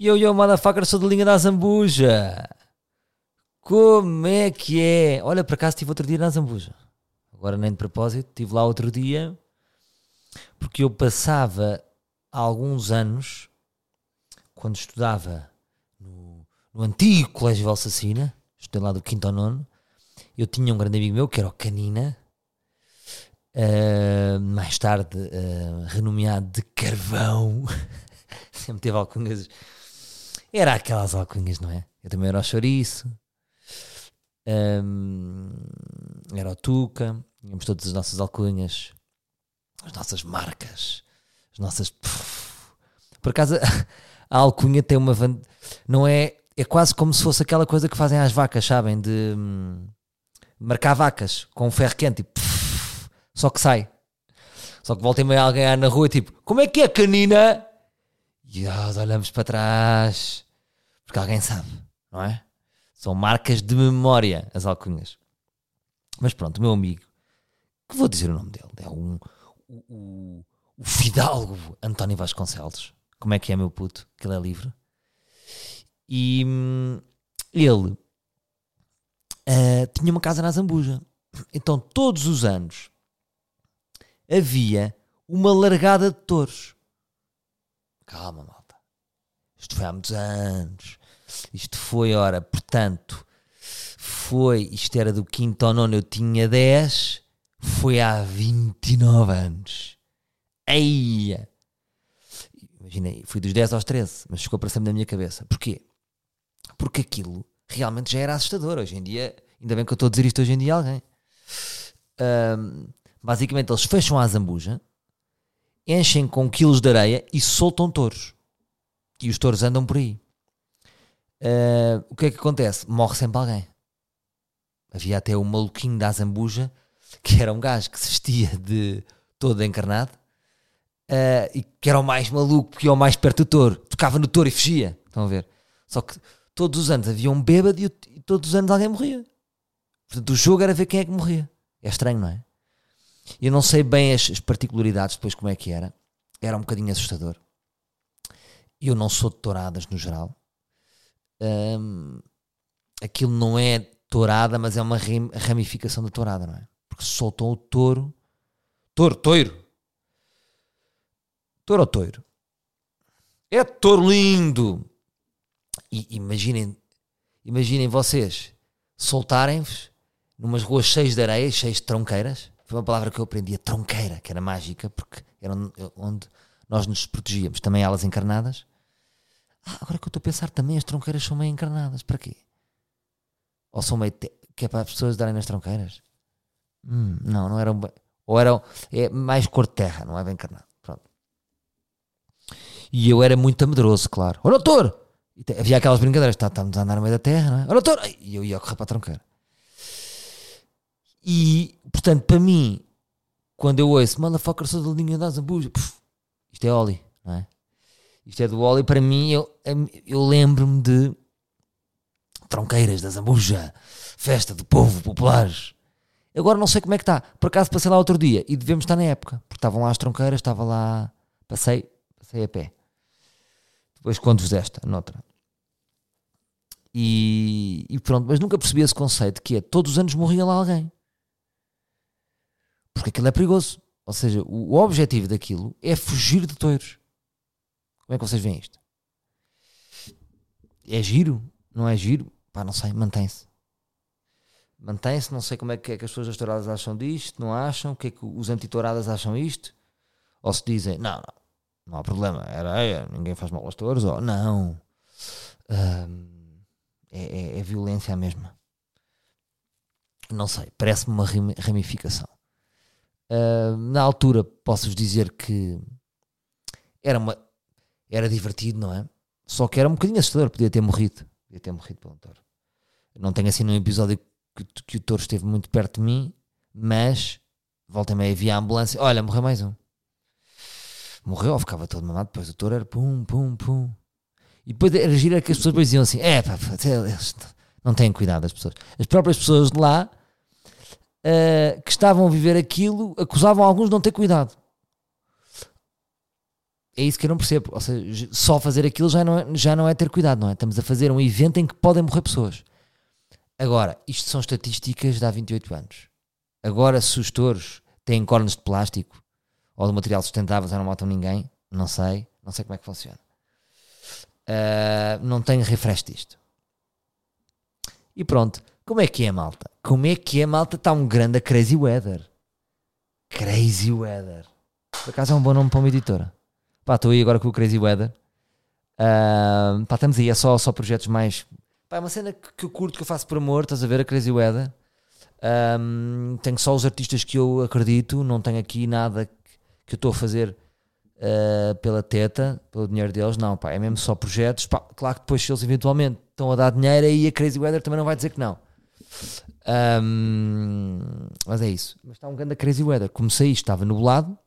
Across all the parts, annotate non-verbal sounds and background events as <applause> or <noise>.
Yo, yo, motherfucker, sou da linha da Zambuja. Como é que é? Olha, por acaso estive outro dia na Zambuja. Agora nem de propósito, estive lá outro dia porque eu passava há alguns anos, quando estudava no, no antigo Colégio Valsacina, estudei lá do quinto ao nono, eu tinha um grande amigo meu que era o Canina, uh, mais tarde uh, renomeado de Carvão, <laughs> sempre teve alcunhas, era aquelas alcunhas, não é? Eu também era o Chouriço, um, era o Tuca, tínhamos todas as nossas alcunhas, as nossas marcas, as nossas. Por acaso, <laughs> a alcunha tem uma. Não é. É quase como se fosse aquela coisa que fazem às vacas, sabem? De hum, marcar vacas com um ferro quente, só que sai. Só que volta e meia alguém na rua, tipo, como é que é, canina? E nós olhamos para trás, porque alguém sabe, não é? São marcas de memória, as alcunhas. Mas pronto, o meu amigo, que vou dizer o nome dele, é um, o, o fidalgo António Vasconcelos. Como é que é, meu puto? Que ele é livre. E hum, ele uh, tinha uma casa na Zambuja. Então, todos os anos havia uma largada de touros. Calma, malta. Isto foi há muitos anos. Isto foi, ora, portanto, foi. Isto era do quinto ao nono, eu tinha 10 foi há 29 anos. Eia! Imaginei, fui dos 10 aos 13, mas ficou para sempre na minha cabeça. Porquê? Porque aquilo realmente já era assustador. Hoje em dia, ainda bem que eu estou a dizer isto hoje em dia a alguém. Um, basicamente, eles fecham a zambuja, enchem com quilos de areia e soltam touros. E os touros andam por aí. Uh, o que é que acontece? Morre sempre alguém. Havia até o maluquinho da zambuja que era um gajo que se vestia de todo encarnado uh, e que era o mais maluco, porque ia o mais perto do touro, tocava no touro e fugia. Estão a ver? Só que todos os anos havia um bêbado e todos os anos alguém morria. Portanto, o jogo era ver quem é que morria. É estranho, não é? Eu não sei bem as, as particularidades depois como é que era. Era um bocadinho assustador. Eu não sou de touradas no geral. Um, aquilo não é tourada, mas é uma ramificação da tourada, não é? porque soltam o touro. Touro, toiro. Touro ou toiro? É touro lindo. E imaginem, imaginem vocês soltarem-vos numas ruas cheias de areia, cheias de tronqueiras. Foi uma palavra que eu aprendi, a tronqueira, que era mágica, porque era onde nós nos protegíamos. Também elas encarnadas. Ah, agora que eu estou a pensar também, as tronqueiras são meio encarnadas. Para quê? Ou são meio. Te... que é para as pessoas darem nas tronqueiras? Hum, não, não eram. Ou eram. É mais cor de terra, não é bem encarnado. Pronto. E eu era muito amedroso, claro. Ô doutor! Havia aquelas brincadeiras, tá, estamos a andar no meio da terra, não é? Ô doutor! E eu ia correr para a tronqueira. E, portanto, para mim, quando eu ouço motherfucker, sou da linha da Zambuja, isto é Oli, não é? Isto é do Oli, para mim, eu, eu lembro-me de tronqueiras da Zambuja, festa do povo populares Agora não sei como é que está. Por acaso passei lá outro dia e devemos estar na época, porque estavam lá as tronqueiras, estava lá. Passei, passei a pé. Depois conto-vos esta, noutra. E, e, pronto, mas nunca percebi esse conceito que é todos os anos morria lá alguém. Porque aquilo é perigoso. Ou seja, o, objetivo daquilo é fugir de touros. Como é que vocês veem isto? É giro? Não é giro? Pá, não sei, mantém-se mantém-se. Não sei como é que, é que as pessoas das touradas acham disto, não acham? O que é que os anti-touradas acham isto? Ou se dizem, não, não, não há problema, era, é, ninguém faz mal aos touros, ou não, é, é, é, violência a mesma. Não sei, parece-me uma ramificação. Uh, na altura, posso-vos dizer que era, uma, era divertido, não é? Só que era um bocadinho assustador, podia ter morrido. Podia ter morrido pelo touro. Não tenho assim num episódio que, que o touro esteve muito perto de mim, mas volta e meia havia a ambulância. Olha, morreu mais um. Morreu, ficava todo mamado. Depois o touro era pum, pum, pum. E depois era gira que as pessoas diziam assim: é pá, não têm cuidado as pessoas. As próprias pessoas de lá uh, que estavam a viver aquilo acusavam alguns de não ter cuidado. é isso que eu não percebo. Ou seja, só fazer aquilo já não, é, já não é ter cuidado, não é? Estamos a fazer um evento em que podem morrer pessoas. Agora, isto são estatísticas de há 28 anos. Agora, se os touros têm cornos de plástico ou de material sustentável, já não matam ninguém, não sei. Não sei como é que funciona. Uh, não tenho refresh disto. E pronto. Como é que é, malta? Como é que é, malta? Está um grande Crazy Weather. Crazy Weather. Por acaso é um bom nome para uma editora. Pá, estou aí agora com o Crazy Weather. Uh, pá, estamos aí, é só, só projetos mais. Pá, é uma cena que, que eu curto, que eu faço por amor, estás a ver a Crazy Weather. Um, tenho só os artistas que eu acredito, não tenho aqui nada que, eu estou a fazer uh, pela teta, pelo dinheiro deles, não, pá, é mesmo só projetos. Pá, claro que depois, se eles eventualmente estão a dar dinheiro, aí a Crazy Weather também não vai dizer que não. Um, mas é isso. Mas está um grande Crazy Weather. Comecei estava nublado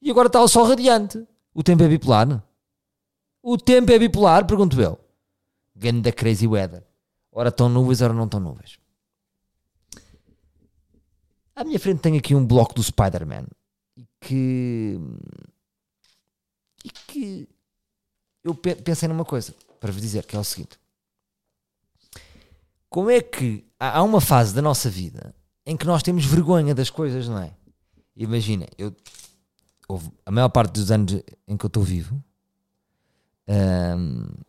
e agora está o sol radiante. O tempo é bipolar? O tempo é bipolar? Pergunto eu. Ganda crazy weather. Ora estão nuvens, ora não estão nuvens. À minha frente tenho aqui um bloco do Spider-Man. Que. E que. Eu pensei numa coisa para vos dizer, que é o seguinte. Como é que há uma fase da nossa vida em que nós temos vergonha das coisas, não é? Imagina, eu houve a maior parte dos anos em que eu estou vivo,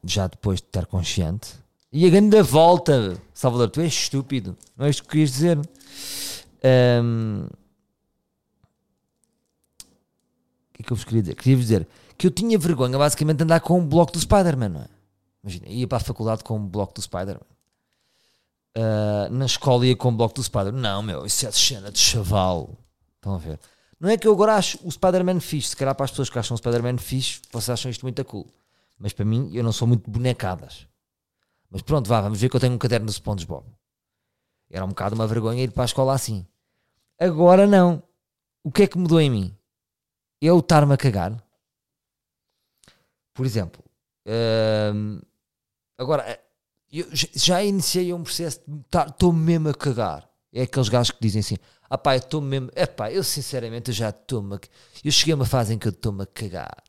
já depois de estar consciente, e a grande volta, Salvador, tu és estúpido, não é isto que querias dizer? O que é que eu vos queria dizer? Queria vos dizer que eu tinha vergonha basicamente de andar com um bloco do Spider-Man, não é? Imagina, ia para a faculdade com um bloco do Spider-Man. Uh, na escola ia com um bloco do Spider-Man. Não, meu, isso é de cena de chaval. Estão a ver? Não é que eu agora acho o Spider-Man fixe, se calhar para as pessoas que acham o Spider-Man fixe, vocês acham isto muito cool. Mas para mim, eu não sou muito bonecadas. Mas pronto, vá, vamos ver que eu tenho um caderno do SpongeBob. Era um bocado uma vergonha ir para a escola assim. Agora não. O que é que mudou em mim? Eu estar-me a cagar. Por exemplo, hum, agora eu já iniciei um processo de estou mesmo a cagar. É aqueles gajos que dizem assim: ah pá, eu estou mesmo. É pá, eu sinceramente eu já estou-me. Eu cheguei a uma fase em que eu estou-me a cagar.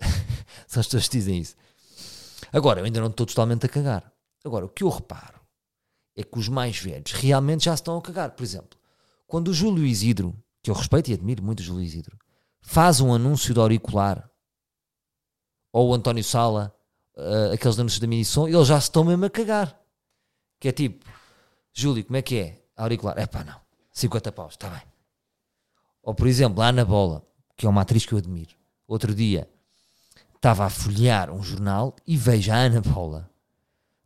<laughs> São as pessoas que dizem isso. Agora, eu ainda não estou totalmente a cagar. Agora, o que eu reparo é que os mais velhos realmente já estão a cagar. Por exemplo, quando o Júlio Isidro, que eu respeito e admiro muito o Júlio Isidro, faz um anúncio de auricular, ou o António Sala, uh, aqueles anúncios da Minisom, eles já se estão mesmo a cagar. Que é tipo, Júlio, como é que é? Auricular. É pá, não. 50 paus, está bem. Ou por exemplo, a Ana Bola, que é uma atriz que eu admiro. Outro dia estava a folhear um jornal e vejo a Ana Bola.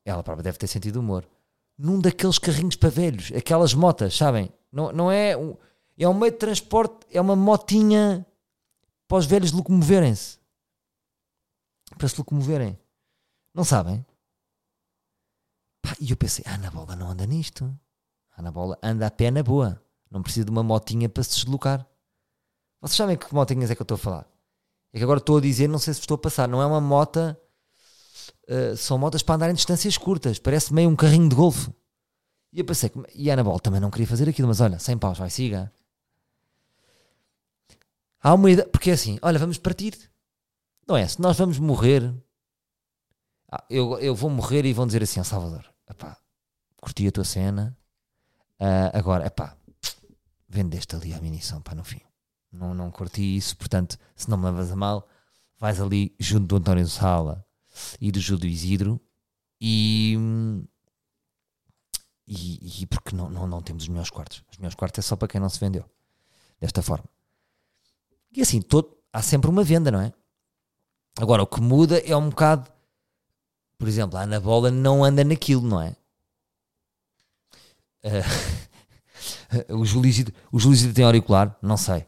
Ela própria deve ter sentido humor. Num daqueles carrinhos para velhos, aquelas motas, sabem? Não, não é um, é um meio de transporte, é uma motinha para os velhos locomoverem-se. Para se locomoverem. Não sabem? e eu pensei, a Ana Bola não anda nisto. A Bola anda a pé na boa. Não precisa de uma motinha para se deslocar. Vocês sabem que motinhas é que eu estou a falar? É que agora estou a dizer, não sei se estou a passar. Não é uma moto. Uh, são motas para andar em distâncias curtas. Parece meio um carrinho de golfe. E eu pensei, e a Ana Bola também não queria fazer aquilo, mas olha, sem paus, vai, siga. Há uma ideia, porque é assim, olha, vamos partir. Não é? Se nós vamos morrer, ah, eu, eu vou morrer e vão dizer assim, Salvador, epá, curti a tua cena, Uh, agora, é pá, vendeste ali a munição, pá, no fim. Não, não curti isso, portanto, se não me levas a mal, vais ali junto do António Sala e do Júlio Isidro e, e, e, porque não, não, não temos os melhores quartos. Os melhores quartos é só para quem não se vendeu desta forma. E assim, todo, há sempre uma venda, não é? Agora, o que muda é um bocado, por exemplo, a Ana Bola não anda naquilo, não é? Uh, <laughs> o Júlio o tem auricular? Não sei.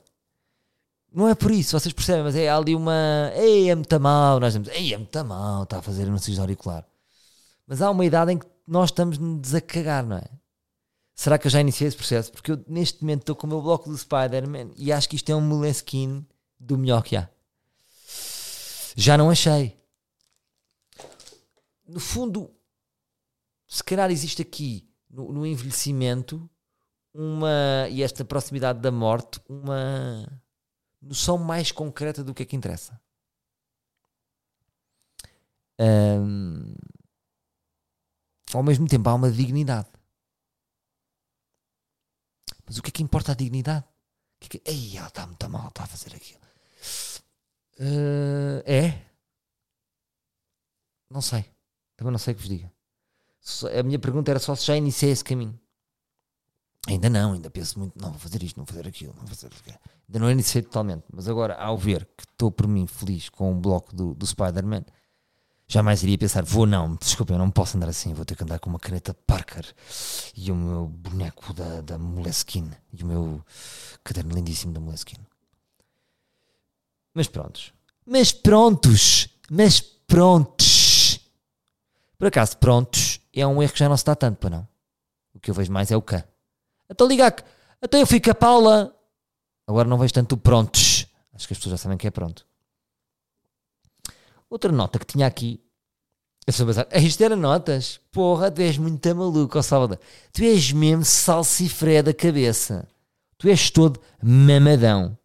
Não é por isso, vocês percebem, mas é ali uma. Ei, é muito mal. Nós dizemos, ei, é muito mal, está a fazer anúncios de auricular. Mas há uma idade em que nós estamos a cagar, não é? Será que eu já iniciei esse processo? Porque eu neste momento estou com o meu bloco do Spider-Man e acho que isto é um Moleskine do melhor que há. Já não achei. No fundo, se calhar existe aqui no, no envelhecimento uma e esta proximidade da morte uma noção mais concreta do que é que interessa. Ahm, ao mesmo tempo há uma dignidade. Mas o que é que importa a dignidade? O que é que... Ei, ela está muito mal, está a fazer aquilo. Ah, é? Não sei. Também não sei o que vos diga. A minha pergunta era só se já iniciei esse caminho. Ainda não, ainda penso muito, não vou fazer isto, não vou fazer aquilo, não vou fazer aquilo. Ainda não iniciei totalmente, mas agora, ao ver que estou por mim feliz com o bloco do, do Spider-Man, jamais iria pensar, vou não, desculpa, eu não posso andar assim, vou ter que andar com uma caneta Parker e o meu boneco da, da Moleskine e o meu caderno lindíssimo da Moleskine. Mas prontos. Mas prontos. Mas prontos. Por acaso, prontos é um erro que já não se dá tanto, para não. O que eu vejo mais é o cá. Então liga aqui. Até eu fui com a Paula. Agora não vejo tanto o prontos. Acho que as pessoas já sabem que é pronto. Outra nota que tinha aqui. Eu só pensar, "Ah, isto era notas? Porra, tu és muito maluco, ó Salvador. Tu és mesmo salsifré da cabeça. Tu és todo mamadão.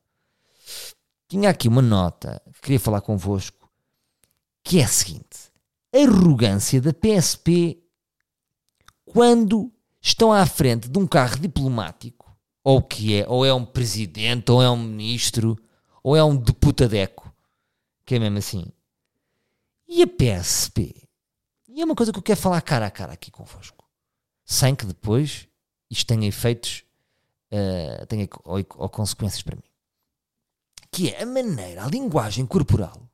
Tinha aqui uma nota que queria falar convosco, que é a seguinte: arrogância da PSP quando estão à frente de um carro diplomático, ou que é, ou é um presidente, ou é um ministro, ou é um deputadeco, que é mesmo assim. E a PSP? E é uma coisa que eu quero falar cara a cara aqui convosco, sem que depois isto tenha efeitos, eh, tenha ou, ou consequências para mim que é a maneira, a linguagem corporal.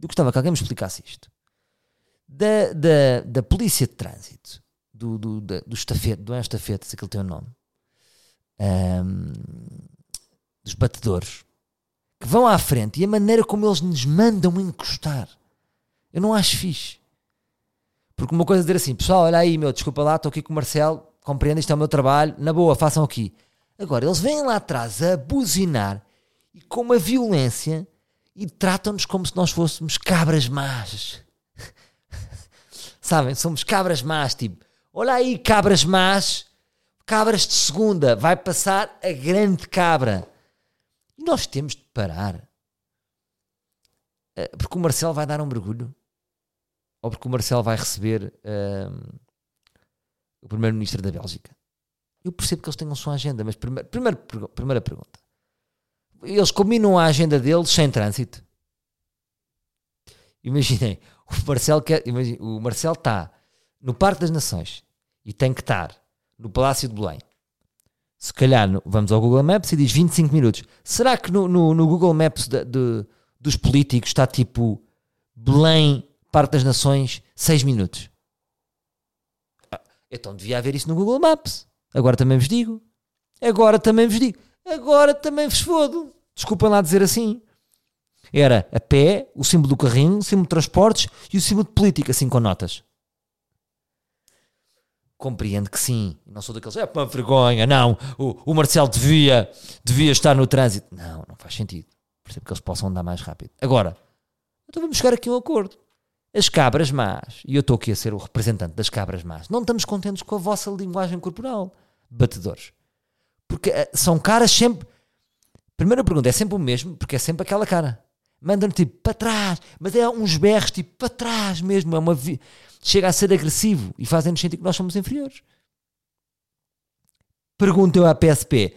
Eu gostava que alguém me explicasse isto. Da, da, da polícia de trânsito, do, do, da- do estafete, do estafete, se aquele tem o nome, Ahm, dos batedores, que vão à frente e a maneira como eles nos mandam encostar. Eu não acho fixe. Porque uma coisa é dizer assim, pessoal, olha aí, meu, desculpa lá, estou aqui com o Marcelo, compreendo, isto é o meu trabalho, na boa, façam aqui. Agora, eles vêm lá atrás a buzinar e com uma violência e tratam-nos como se nós fôssemos cabras más. Sabem? Somos cabras más, tipo, olha aí, cabras más, cabras de segunda, vai passar a grande cabra. E nós temos de parar. Eh, Porque o Marcelo vai dar um mergulho. Ou porque o Marcelo vai receber ahm, o primeiro-ministro da Bélgica. Eu percebo que eles tenham sua agenda, mas primeiro, primeiro, primeira pergunta eles combinam a agenda deles sem trânsito. Imaginem, o Marcelo quer, imaginem, o Marcelo está no Parque das Nações e tem que estar no Palácio de Belém. Se calhar no- vamos ao Google Maps e diz 25 minutos. Será que no, no- no Google Maps da- de- dos políticos está tipo Belém, Parque das Nações, 6 minutos? Ah, então devia haver isso no Google Maps. Agora também vos digo. Agora também vos digo. Agora também vos fodo. Desculpem lá dizer assim. Era a pé, o símbolo do carrinho, o símbolo de transportes e o símbolo de política, assim com notas. Compreendo que sim. Não sou daqueles, é uma vergonha, não. O, o Marcelo devia, devia estar no trânsito. Não, não faz sentido. Percebo que eles possam andar mais rápido. Agora, então vamos chegar aqui a um acordo. As cabras más, e eu estou aqui a ser o representante das cabras más, não estamos contentes com a vossa linguagem corporal, batedores. Porque eh, são caras sempre. Primeira pergunta é sempre o mesmo, porque é sempre aquela cara. Mandam tipo para trás, mas é uns berros tipo para trás mesmo. É uma vi- Chega a ser agressivo e fazem-nos sentir que nós somos inferiores. Pergunta eu à PSP: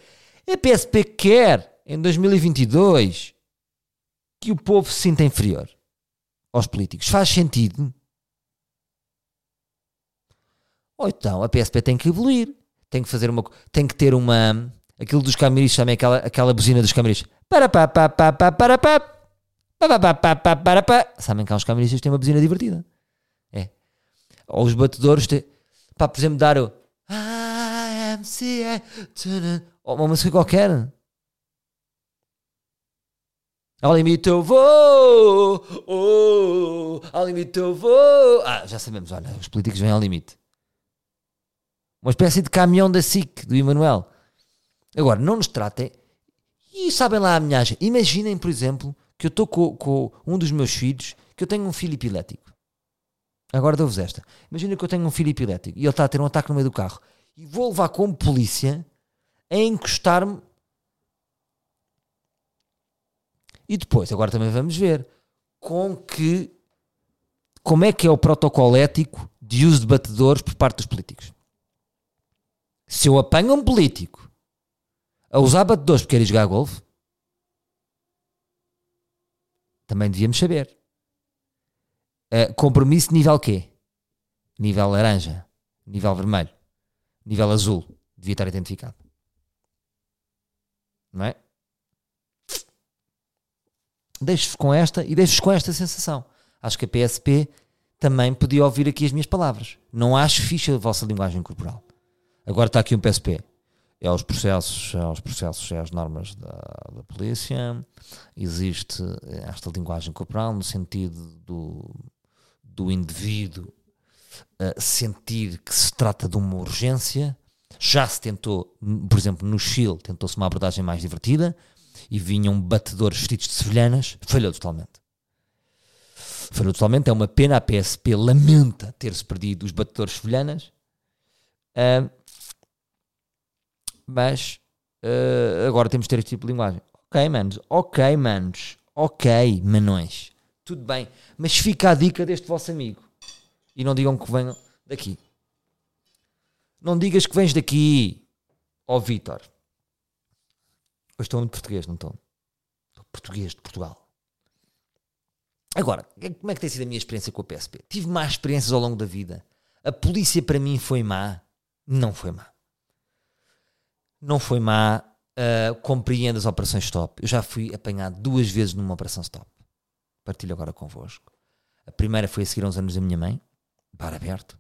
a PSP quer em 2022 que o povo se sinta inferior aos políticos? Faz sentido? Ou então a PSP tem que evoluir, tem que fazer uma, tem que ter uma, aquilo dos camaris, também aquela, aquela buzina dos camaris. Para pá pá pá pá para pá. Sabem que há uns camaristas que têm uma buzina divertida. É. Ou os batedores têm, pá, por exemplo, dar o ou uma música qualquer. Ao limite eu vou, oh, ao limite eu vou. Ah, já sabemos, olha, os políticos vêm ao limite. Uma espécie de caminhão da SIC, do Emanuel. Agora, não nos tratem. E sabem lá a minha. Imaginem, por exemplo, que eu estou com, com um dos meus filhos, que eu tenho um filho epilético. Agora dou-vos esta. Imagina que eu tenho um filho epilético e ele está a ter um ataque no meio do carro. E vou levar como polícia a encostar-me. E depois, agora também vamos ver com que como é que é o protocolo ético de uso de batedores por parte dos políticos. Se eu apanho um político a usar batedores porque quer jogar golfe, também devíamos saber. Uh, compromisso nível quê? Nível laranja, nível vermelho, nível azul. Devia estar identificado. Não é? Deixo-vos com esta e deixo-vos com esta sensação. Acho que a PSP também podia ouvir aqui as minhas palavras. Não acho ficha a vossa linguagem corporal. Agora está aqui um PSP. É os processos, é os processos, é as normas da, da polícia. Existe esta linguagem corporal no sentido do, do indivíduo uh, sentir que se trata de uma urgência. Já se tentou, por exemplo, no Chile, tentou-se uma abordagem mais divertida e vinham batedores vestidos de sevilhanas, falhou totalmente. Falhou totalmente, é uma pena. A PSP lamenta ter-se perdido os batedores sevilhanas, uh, mas uh, agora temos de ter este tipo de linguagem. Ok, manos, ok, manos, ok, manões, tudo bem, mas fica a dica deste vosso amigo e não digam que venham daqui. Não digas que vens daqui, ó oh, Vitor. Hoje estou muito português, não estou? Estou português de Portugal. Agora, como é que tem sido a minha experiência com a PSP? Tive más experiências ao longo da vida. A polícia para mim foi má? Não foi má. Não foi má. Uh, compreendo as operações stop. Eu já fui apanhado duas vezes numa operação stop. Partilho agora convosco. A primeira foi a seguir uns anos da minha mãe, bar aberto.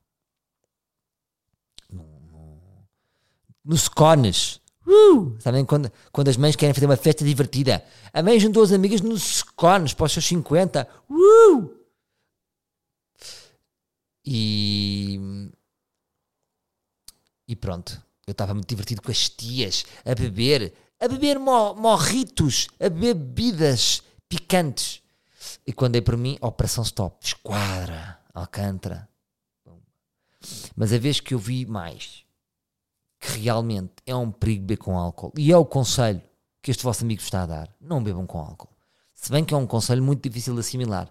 No, no, no Scones, Uh! Sabem quando, quando as mães querem fazer uma festa divertida? A mãe juntou as amigas nos cones para os seus 50. Uh! E. E pronto. Eu estava muito divertido com as tias, a beber, a beber mo morritos, a beber bebidas picantes. E quando é para mim, Operação Stop, Esquadra, Alcântara. Mas a vez que eu vi mais que realmente é um perigo beber com álcool. E é o conselho que este vosso amigo está a dar. Não bebam com álcool. Se bem que é um conselho muito difícil de assimilar.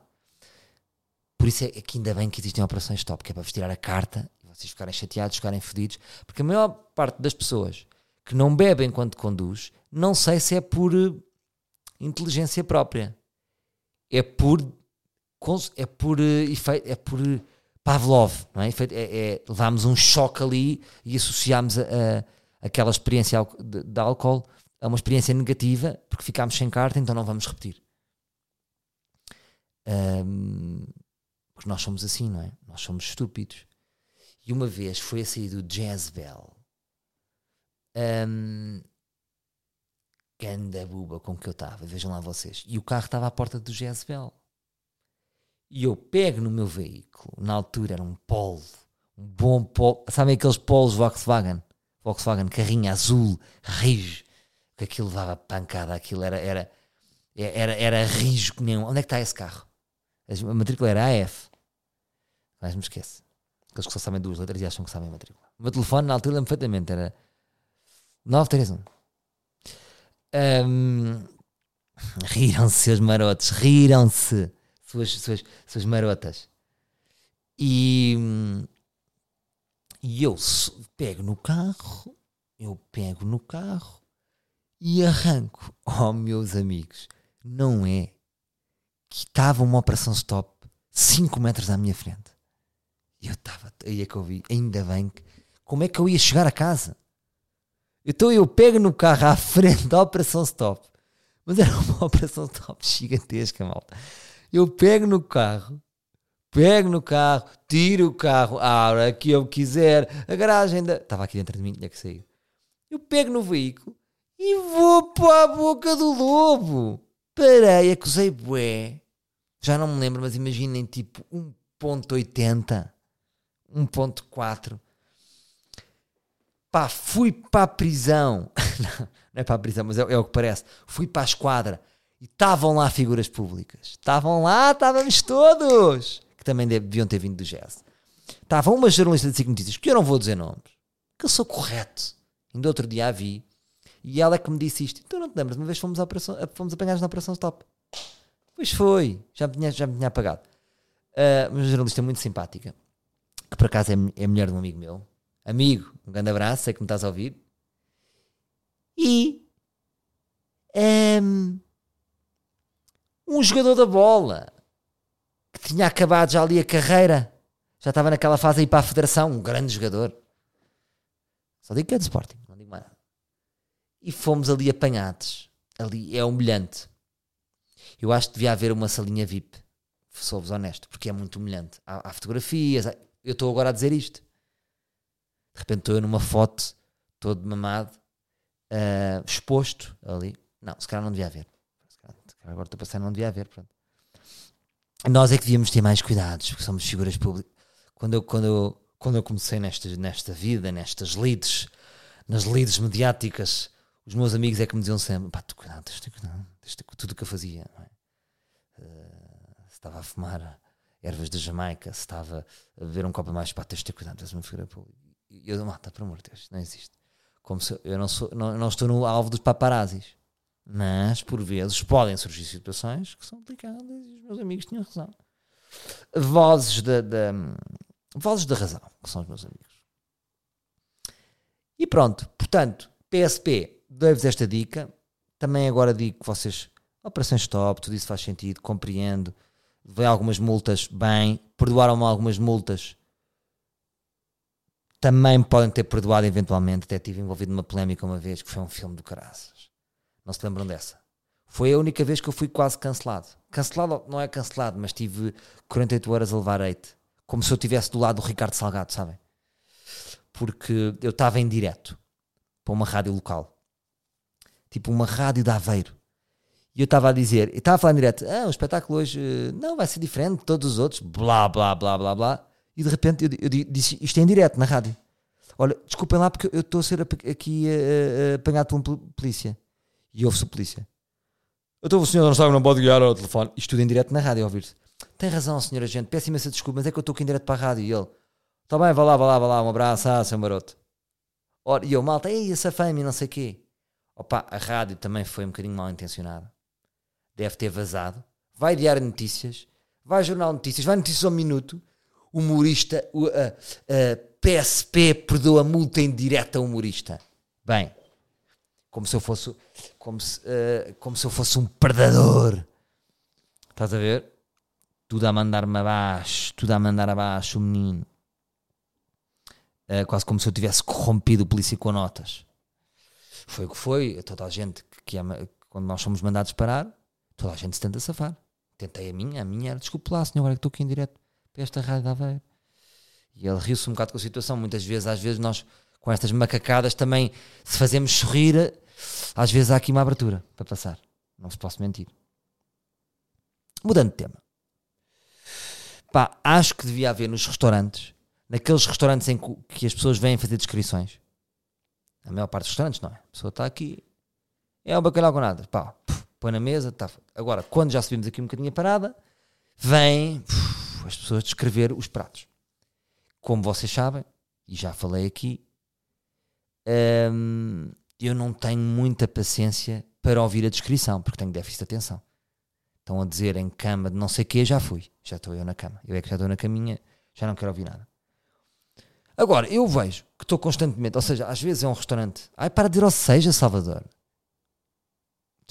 Por isso é que ainda bem que existem operações stop, que é para vos tirar a carta vocês ficarem chateados, ficarem fedidos. Porque a maior parte das pessoas que não bebem enquanto conduz, não sei se é por uh, inteligência própria. É por é por uh, efeito, é por uh, Pavlov, não é? é, é levámos um choque ali e associámos a, a, aquela experiência de, de, álcool a uma experiência negativa porque ficámos sem carta, então não vamos repetir. Um, porque nós somos assim, não é? Nós somos estúpidos. E uma vez foi a sair do Jazz Bell. Um, ganda buba com que eu estava, vejam lá vocês. E o carro estava à porta do Jazz Bell e eu pego no meu veículo, na altura era um Polo, um bom Polo, sabem aqueles Polos Volkswagen? Volkswagen, carrinho azul, rijo, que aquilo levava pancada, aquilo era, era, era, era rijo que nem Onde é que está esse carro? A matrícula era AF. Mas me esquece. Aqueles que só sabem duas letras e acham que sabem a matrícula. O meu telefone na altura perfeitamente, era 931. Um, riram-se os marotos, riram-se suas, suas, suas marotas. E, e eu pego no carro, eu pego no carro e arranco. <laughs> Oh, meus amigos, não é que estava uma operação stop 5 metros à minha frente. E eu estava, aí é que eu vi, ainda bem que. Como é que eu ia chegar a casa? Então eu pego no carro à frente da operação stop. Mas era uma <laughs> operação stop gigantesca, malta. Eu pego no carro, pego no carro, tiro o carro a hora que eu quiser, a garagem da. Estava aqui dentro de mim, tinha que sair. Eu pego no veículo e vou para a boca do lobo. Parei, acusei bué. Já não me lembro, mas imaginem tipo 1.80, 1.4. Pá, fui para a prisão. <laughs> não, é para a prisão, mas é, é o que parece. Fui para a esquadra e estavam lá figuras públicas. Estavam lá, estávamos todos. Que também deviam ter vindo do jazz. Estava uma jornalista de 5 notícias, que eu não vou dizer nomes, que eu sou correto. Ainda outro dia a vi. E ela é que me disse isto. Então não te lembras? Uma vez fomos, à operação, fomos apanhados na Operação Stop. Pois foi. Já me tinha, já me tinha apagado. Uh, uma jornalista muito simpática, que por acaso é, é mulher de um amigo meu. Amigo, um grande abraço, sei que me estás a ouvir. E um, um jogador da bola que tinha acabado já ali a carreira, já estava naquela fase aí para a federação, um grande jogador. Só digo que é de Sporting, não digo mais nada. E fomos ali apanhados. Ali é humilhante. Eu acho que devia haver uma salinha VIP. Sou-vos honesto, porque é muito humilhante. Há, há fotografias. Eu estou agora a dizer isto. De repente estou eu numa foto, todo mamado, uh, exposto ali. Não, se calhar não devia haver. Agora estou a pensar, não devia haver. Pronto. Nós é que devíamos ter mais cuidados, porque somos figuras públicas. Quando eu, quando eu, quando eu comecei nesta, nesta vida, nestas leads, nas leads mediáticas, os meus amigos é que me diziam sempre: pá, tu cuidado, tens de cuidado, tens de, tudo o que eu fazia. É? Uh, estava a fumar ervas da Jamaica, se estava a beber um copo mais, pá, tens de ter cuidado, és uma figura pública. E eu, mata, por amor de Deus, não existe. Como se eu não, sou, não, não estou no alvo dos paparazzis. Mas, por vezes, podem surgir situações que são delicadas e os meus amigos tinham razão. Vozes da, da, vozes da razão, que são os meus amigos. E pronto, portanto, PSP, dou-vos esta dica. Também agora digo que vocês, operações stop, tudo isso faz sentido, compreendo. Veio algumas multas, bem, perdoaram-me algumas multas. Também podem ter perdoado eventualmente. Até tive envolvido numa polémica uma vez que foi um filme do caraças. Não se lembram dessa? Foi a única vez que eu fui quase cancelado. Cancelado não é cancelado, mas tive 48 horas a levar hate. Como se eu estivesse do lado do Ricardo Salgado, sabem? Porque eu estava em direto para uma rádio local. Tipo uma rádio de Aveiro. E eu estava a dizer, eu estava a falar em direto, ah, o espetáculo hoje não vai ser diferente de todos os outros, blá, blá, blá, blá, blá. E de repente eu, eu disse, isto é em direto na rádio. Olha, desculpem lá porque eu estou a ser aqui uh, apanhado por uma polícia. E ouve-se a polícia. Então o senhor não sabe, não pode guiar ao telefone. Isto tudo em direto na rádio, ouvir-se. Tem razão, senhor agente, peço imensa desculpa, mas é que eu estou aqui em direto para a rádio. E ele, está bem, vá lá, vá lá, vá lá, um abraço, ah, seu maroto. Ora, e eu, malta, ei, essa fama e não sei o quê. Opa, a rádio também foi um bocadinho mal intencionada. Deve ter vazado. Vai diário notícias, vai jornal notícias, vai notícias ao minuto. Humorista, o, a, a PSP perdoa multa em direto a humorista. Bem, como se eu fosse como se, uh, como se eu fosse um predador. Estás a ver? Tudo a mandar-me abaixo, tudo a mandar abaixo o menino. Uh, quase como se eu tivesse corrompido o polícia com notas. Foi o que foi. Toda a gente que, que ama, quando nós somos mandados parar, toda a gente se tenta safar. Tentei a minha, a minha era desculpe lá, senhor, agora que estou aqui em direto para esta rádio da Aveiro. E ele riu-se um bocado com a situação. Muitas vezes, às vezes, nós com estas macacadas também, se fazemos sorrir, às vezes há aqui uma abertura para passar. Não se posso mentir. Mudando de tema. Pá, acho que devia haver nos restaurantes, naqueles restaurantes em que as pessoas vêm fazer descrições. A maior parte dos restaurantes, não é? A pessoa está aqui, é o bacalhau com nada. Pá, põe na mesa, está. Agora, quando já subimos aqui um bocadinho a parada, vêm as pessoas descrever os pratos. Como vocês sabem, e já falei aqui, hum, eu não tenho muita paciência para ouvir a descrição, porque tenho déficit de atenção. Estão a dizer em cama de não sei o quê, já fui. Já estou eu na cama. Eu é que já estou na caminha, já não quero ouvir nada. Agora, eu vejo que estou constantemente, ou seja, às vezes é um restaurante. Ai, para de dizer ou seja, Salvador.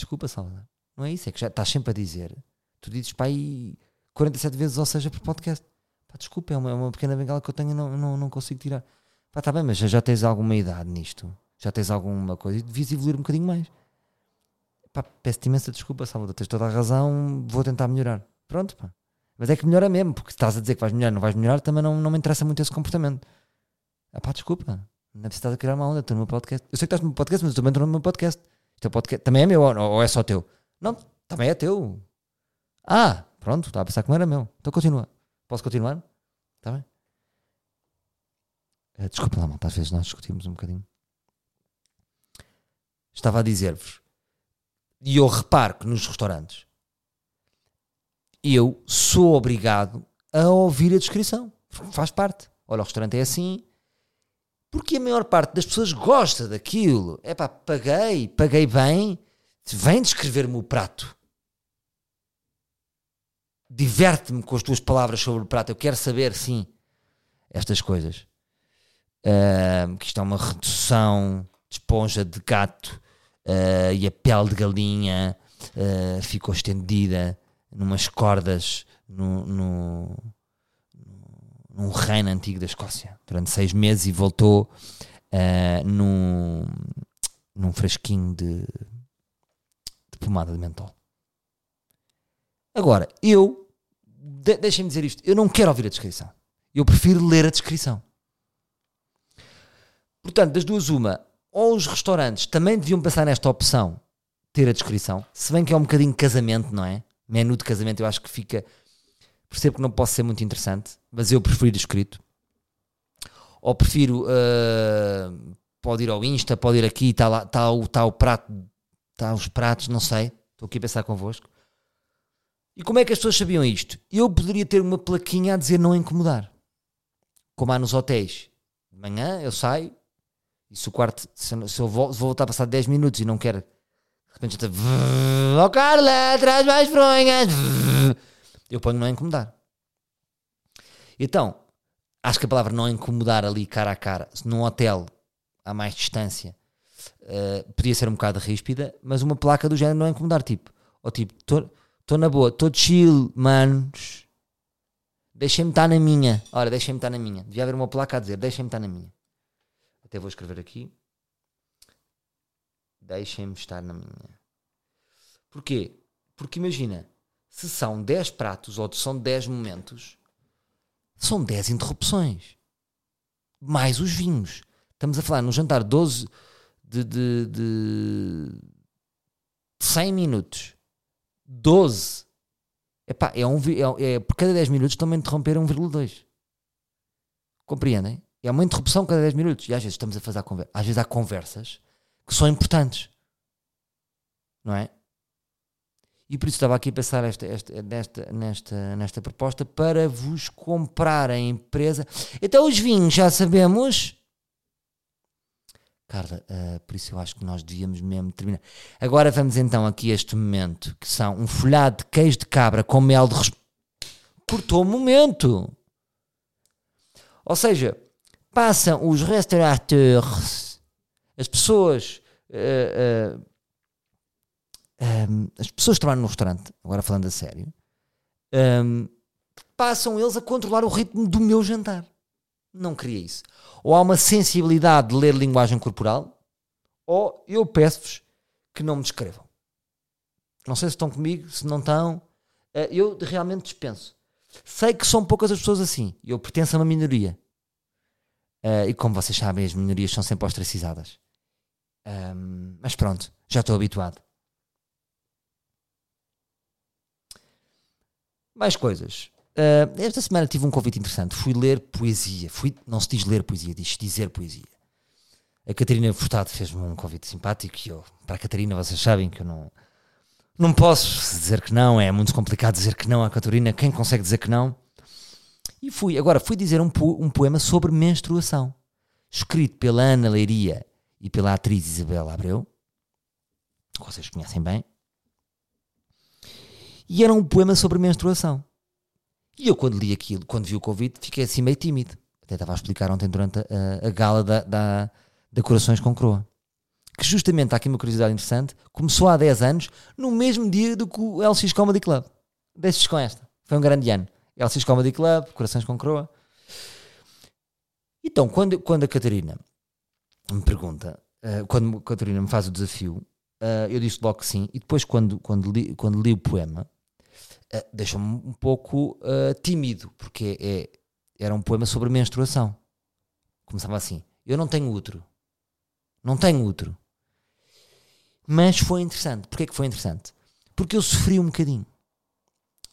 Desculpa, Salvador. Não é isso, é que já estás sempre a dizer. Tu dizes para aí 47 vezes ou seja por podcast. Pá, desculpa, é uma, é uma pequena bengala que eu tenho e não, não, não consigo tirar. Pá, está bem, mas já, já tens alguma idade nisto já tens alguma coisa e devias evoluir um bocadinho mais. Pá, peço-te imensa desculpa, Salvador, tens toda a razão, vou tentar melhorar. Pronto, pá. Mas é que melhora mesmo, porque estás a dizer que vais melhorar, não vais melhorar, também não, não me interessa muito esse comportamento. Ah pá, desculpa, não é preciso estar a criar uma onda, estou no meu podcast. Eu sei que estás no meu podcast, mas eu também estou no meu podcast. Podcast também é meu ou, é só teu? Não, também é teu. Ah, pronto, estava a pensar que não era meu. Então continua. Posso continuar? Está bem? Uh, desculpa lá, malta, às vezes nós discutimos um bocadinho estava a dizer-vos, e eu reparo que nos restaurantes eu sou obrigado a ouvir a descrição. Faz parte. Olha, o restaurante é assim. Porque a maior parte das pessoas gosta daquilo. É pá, paguei, paguei bem. Vem descrever-me o prato. diverte-me com as tuas palavras sobre o prato, eu quero saber, sim, estas coisas. Uh, que isto é uma redução de esponja de gato uh, e a pele de galinha uh, ficou estendida numas cordas no, no, num reino antigo da Escócia durante seis meses e voltou uh, num, num frasquinho de, de pomada de mentol. Agora, eu, de, deixem-me dizer isto, eu não quero ouvir a descrição. Eu prefiro ler a descrição. Portanto, das duas, uma, ou os restaurantes também deviam pensar nesta opção, ter a descrição, se bem que é um bocadinho casamento, não é? Menu de casamento, eu acho que fica. Percebo que não posso ser muito interessante, mas eu prefiro escrito. Ou prefiro. Uh, pode ir ao Insta, pode ir aqui, está lá, está o, está o prato, está os pratos, não sei. Estou aqui a pensar convosco. E como é que as pessoas sabiam isto? Eu poderia ter uma plaquinha a dizer não incomodar. Como há nos hotéis. De manhã eu saio, e se o quarto, se se eu vou, voltar a passar 10 minutos e não quero, de repente já está, oh Carla, traz mais fronhas, eu ponho não incomodar. Então, acho que a palavra não incomodar ali cara a cara, num hotel a mais distância, uh, podia ser um bocado ríspida, mas uma placa do género não incomodar, tipo, ou tipo, estou na boa, estou chill, manos, deixem-me estar na minha, ora, deixem-me estar na minha, devia haver uma placa a dizer, deixem-me estar na minha. Até vou escrever aqui. Deixem-me estar na minha. Porquê? Porque imagina, se são 10 pratos ou são 10 momentos, são 10 interrupções. Mais os vinhos. Estamos a falar num jantar 12 de, de, de 100 minutos. 12. Epá, é um, é, é, por cada 10 minutos estão-me a interromper 1,2. Compreendem? É uma interrupção cada 10 minutos. E às vezes estamos a fazer a conversa. Às vezes há conversas que são importantes. Não é? E por isso estava aqui a pensar esta, esta, nesta, nesta, nesta proposta para vos comprar a empresa. Então os vinhos já sabemos. Carla, uh, por isso eu acho que nós devíamos mesmo terminar. Agora vamos então aqui a este momento, que são um folhado de queijo de cabra com mel de... Cortou o momento. Ou seja, passam os restaurateurs, as pessoas, uh, uh, um, as pessoas que trabalham no restaurante, agora falando a sério, um, passam eles a controlar o ritmo do meu jantar. Não queria isso. Ou há uma sensibilidade de ler linguagem corporal, ou eu peço-vos que não me descrevam. Não sei se estão comigo, se não estão. Uh, eu realmente dispenso. Sei que são poucas as pessoas assim. Eu pertenço a uma minoria. Uh, e como vocês sabem, as minorias são sempre ostracizadas. Mas pronto, já estou habituado. Mais coisas. Uh, esta semana tive um convite interessante. Fui ler poesia. Fui, não se diz ler poesia, diz dizer poesia. A Catarina Furtado fez-me um convite simpático e eu, para a Catarina, vocês sabem que eu não, não posso dizer que não. É muito complicado dizer que não à Catarina. Quem consegue dizer que não? E fui, agora fui dizer um, po um poema sobre menstruação, escrito pela Ana Leiria e pela atriz Isabela Abreu, que vocês conhecem bem. E era um poema sobre menstruação. E eu, quando li aquilo, quando vi o convite, fiquei assim meio tímido. Até estava a explicar ontem durante a, a gala da, da, da Corações com Croa. Que justamente, há aqui uma curiosidade interessante, começou há 10 anos, no mesmo dia do que o LX Comedy Club. Deixes com esta. Foi um grande ano. LCS Comedy Club, Corações com Croa. Então, quando, quando a Catarina me pergunta, uh, quando a Catarina me faz o desafio, uh, eu disse logo que sim, e depois, quando, quando, li, quando li o poema, uh, deixou-me um pouco tímido, porque é, era um poema sobre menstruação. Começava assim: Eu não tenho útero. Não tenho útero. Mas foi interessante. Porquê que foi interessante? Porque eu sofri um bocadinho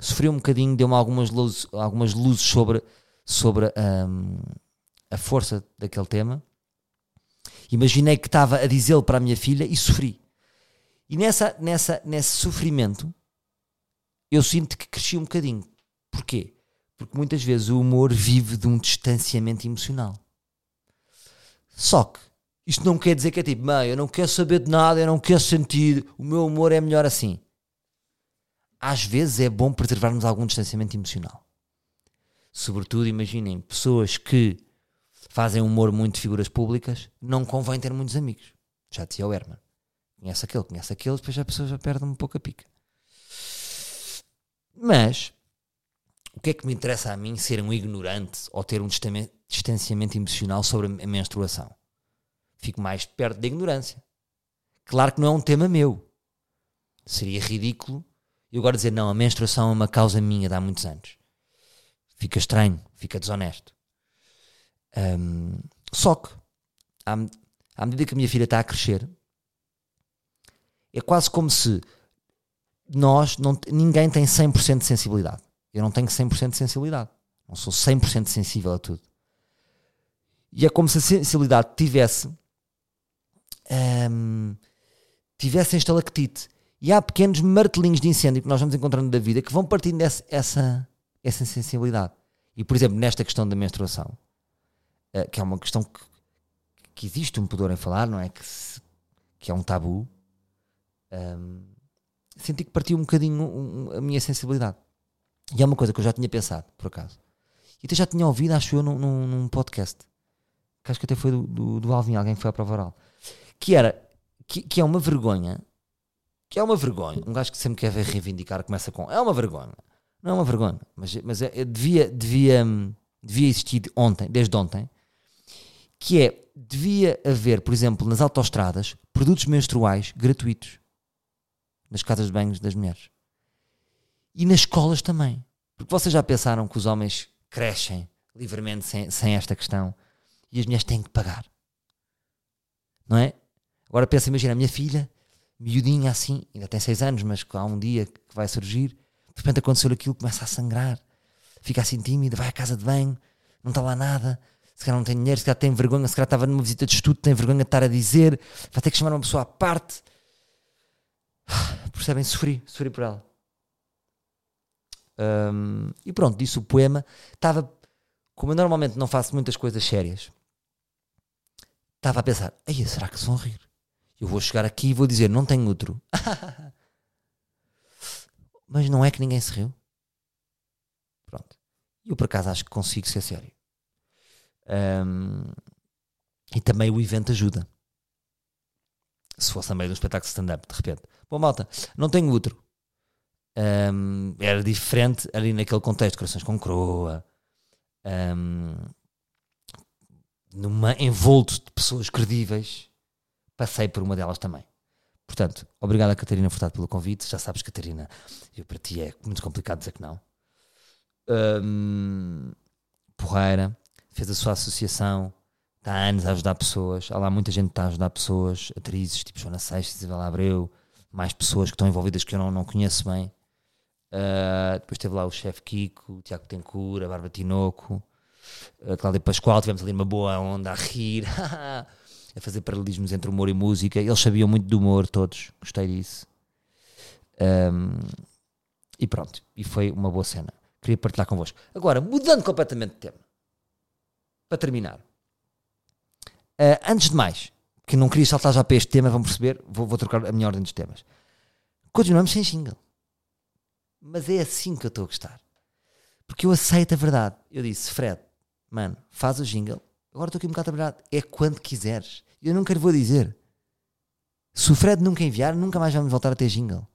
sofri um bocadinho, deu-me algumas luzes, algumas luzes sobre, sobre um, a força daquele tema. Imaginei que estava a dizê-lo para a minha filha e sofri. E nessa, nessa, nesse sofrimento eu sinto que cresci um bocadinho. Porquê? Porque muitas vezes o humor vive de um distanciamento emocional. Só que isto não quer dizer que é tipo, mãe, eu não quero saber de nada, eu não quero sentir, o meu humor é melhor assim às vezes é bom preservarmos algum distanciamento emocional. Sobretudo, imaginem, pessoas que fazem humor muito de figuras públicas, não convém ter muitos amigos. Já dizia o Herman. Conhece aquele, conhece aquele, depois a pessoa já perde um pouco a pica. Mas, o que é que me interessa a mim ser um ignorante ou ter um distanciamento emocional sobre a menstruação? Fico mais perto da ignorância. Claro que não é um tema meu. Seria ridículo eu agora dizer, não, a menstruação é uma causa minha de há muitos anos. Fica estranho, fica desonesto. Um, só que, à, à medida que a minha filha está a crescer, é quase como se nós, não, ninguém tem 100% de sensibilidade. Eu não tenho 100% de sensibilidade. Não sou 100% sensível a tudo. E é como se a sensibilidade tivesse um, tivesse em estalactite. E há pequenos martelinhos de incêndio que nós vamos encontrando da vida que vão partindo dessa essa, essa sensibilidade. E, por exemplo, nesta questão da menstruação, uh, que é uma questão que, que existe um pudor em falar, não é? Que, se, que é um tabu. Um, senti que partiu um bocadinho a minha sensibilidade. E é uma coisa que eu já tinha pensado, por acaso. E até já tinha ouvido, acho eu, num, num, podcast. Que acho que até foi do, do, do Alvin, alguém que foi à prova oral. Que era, que, que é uma vergonha. Que é uma vergonha. Um gajo que sempre quer ver reivindicar começa com é uma vergonha. Não é uma vergonha, mas, mas é, é, devia, devia, devia existir ontem, desde ontem, que é, devia haver, por exemplo, nas autoestradas, produtos menstruais gratuitos nas casas de banhos das mulheres. E nas escolas também. Porque vocês já pensaram que os homens crescem livremente sem, sem esta questão e as mulheres têm que pagar. Não é? Agora pensa, imagina, a minha filha, miudinha assim, ainda tem 6 anos, mas há um dia que vai surgir, de repente aconteceu aquilo, começa a sangrar, fica assim tímida, vai à casa de banho, não está lá nada, se calhar não tem dinheiro, se calhar tem vergonha, se calhar estava numa visita de estudo, tem vergonha de estar a dizer, vai ter que chamar uma pessoa à parte <sighs> Percebem? Sofri, sofri por ela. Um, e pronto, disse o poema. Estava, como eu normalmente não faço muitas coisas sérias, estava a pensar: Ei, será que se vão rir? Eu vou chegar aqui e vou dizer: Não tenho outro. <laughs> Mas não é que ninguém se riu. Pronto. Eu por acaso acho que consigo ser sério. Um, e também o evento ajuda se fosse a meio de um espetáculo stand-up, de repente. Pô, malta, não tenho outro. Um, era diferente ali naquele contexto, corações com croa, um, numa envolto de pessoas credíveis, passei por uma delas também. Portanto, obrigado a Catarina Furtado pelo convite. Já sabes, Catarina, eu para ti é muito complicado dizer que não. Um, porreira, fez a sua associação, está há anos a ajudar pessoas. Há lá muita gente que está a ajudar pessoas, atrizes tipo Joana Seixas, Isabel Abreu, mais pessoas que estão envolvidas que eu não, não conheço bem. Uh, depois teve lá o chefe Kiko, o Tiago Tencourt, a Bárbara Tinoco, a Cláudia Pascoal. Tivemos ali uma boa onda a rir, <laughs> a fazer paralelismos entre humor e música. Eles sabiam muito do humor, todos. Gostei disso. Um, e pronto, e foi uma boa cena. Queria partilhar convosco. Agora, mudando completamente de tema, para terminar, Uh, antes de mais, que não queria saltar já para este tema, vão perceber, vou, vou trocar a minha ordem dos temas. Continuamos sem jingle. Mas é assim que eu estou a gostar. Porque eu aceito a verdade. Eu disse, Fred, mano, faz o jingle. Agora estou aqui um bocado a trabalhar. É quando quiseres. Eu nunca lhe vou dizer. Se o Fred nunca enviar, nunca mais vamos voltar a ter jingle.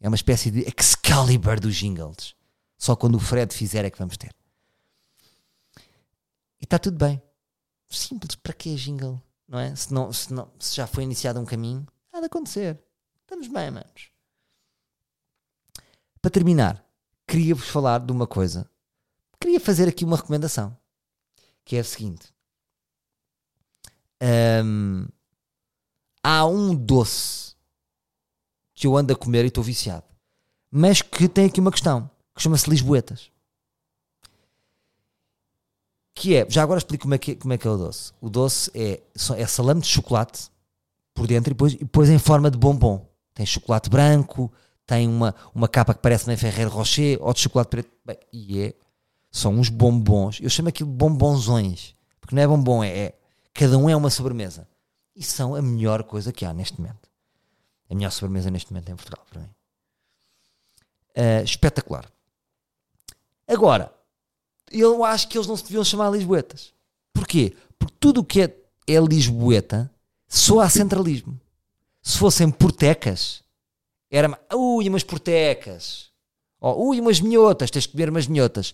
É uma espécie de Excalibur dos jingles. Só quando o Fred fizer é que vamos ter. E está tudo bem simples, para que jingle? Não é? Se, não, se, não, se já foi iniciado um caminho, há de acontecer. Estamos bem, manos. Para terminar, queria-vos falar de uma coisa. Queria fazer aqui uma recomendação. Que é a seguinte. Um, há um doce que eu ando a comer e estou viciado. Mas que tem aqui uma questão. Que chama-se Lisboetas que é, já agora explico como é que, como é, que é o doce. O doce é, é salame de chocolate por dentro e depois, e depois em forma de bombom. Tem chocolate branco, tem uma, uma capa que parece nem Ferreiro Rocher, ou de chocolate preto. Bem, e é, são uns bombons. Eu chamo aquilo de bombonzões, porque não é bombom, é, é cada um é uma sobremesa. E são a melhor coisa que há neste momento. A melhor sobremesa neste momento em Portugal, para mim. Uh, espetacular. Agora, eu acho que eles não se deviam chamar Lisboetas. Porquê? Porque tudo o que é, é Lisboeta soa a centralismo. Se fossem portecas, era. Ui, umas portecas. Oh, ui, umas minhotas, tens que comer umas minhotas.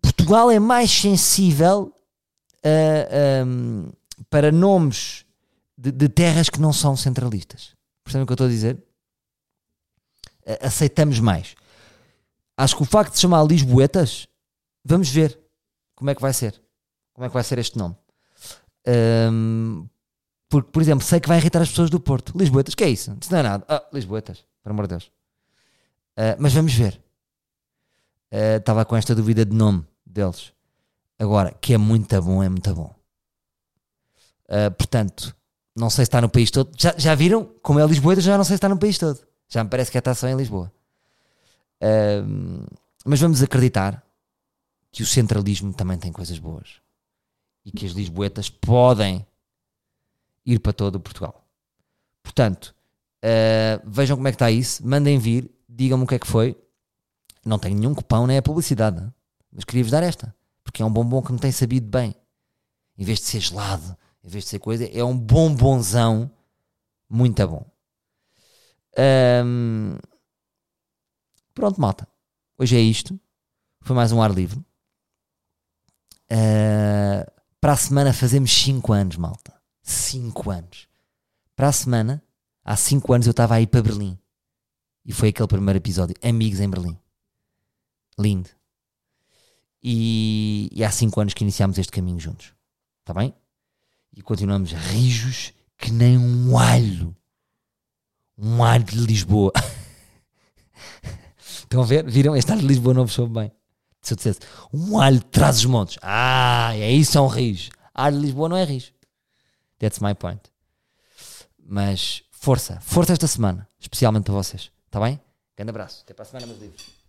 Portugal é mais sensível uh, um, para nomes de, de, terras que não são centralistas. Percebem o que eu estou a dizer? Aceitamos mais. Acho que o facto de chamar Lisboetas, vamos ver como é que vai ser. Como é que vai ser este nome. Um, porque, por exemplo, sei que vai irritar as pessoas do Porto. Lisboetas, que é isso? Isso não é nada. Ah, Lisboetas, pelo amor de Deus. Uh, mas vamos ver. Estava uh, com esta dúvida de nome deles. Agora, que é muito bom, é muito bom. Uh, portanto, não sei se está no país todo. Já, já viram? Como é Lisboetas, já não sei se está no país todo. Já me parece que é está só em Lisboa. Mas vamos acreditar que o centralismo também tem coisas boas e que as Lisboetas podem ir para todo o Portugal. Portanto, uh, vejam como é que está isso, mandem vir, digam-me o que é que foi. Não tenho nenhum cupão, nem é publicidade, mas queria-vos dar esta, porque é um bombom que me tem sabido bem. Em vez de ser gelado, em vez de ser coisa, é um bombonzão muito bom. Um, Pronto, malta. Hoje é isto. Foi mais um ar livre. Uh, para a semana fazemos 5 anos, malta. 5 anos. Para a semana, há 5 anos eu estava aí para Berlim. E foi aquele primeiro episódio. Amigos em Berlim. Lindo. E, e há 5 anos que iniciámos este caminho juntos. Está bem? E continuamos rijos que nem um alho. Um alho de Lisboa. <laughs> Estão a ver? Viram? Este alho de Lisboa não vos soube bem. Se eu dissesse um alho traz os montes. Ah, é isso, um rijo. Alho de Lisboa não é rijo. That's my point. Mas força, força esta semana, especialmente para vocês. Está bem? Grande abraço. Até para a semana, meus livros.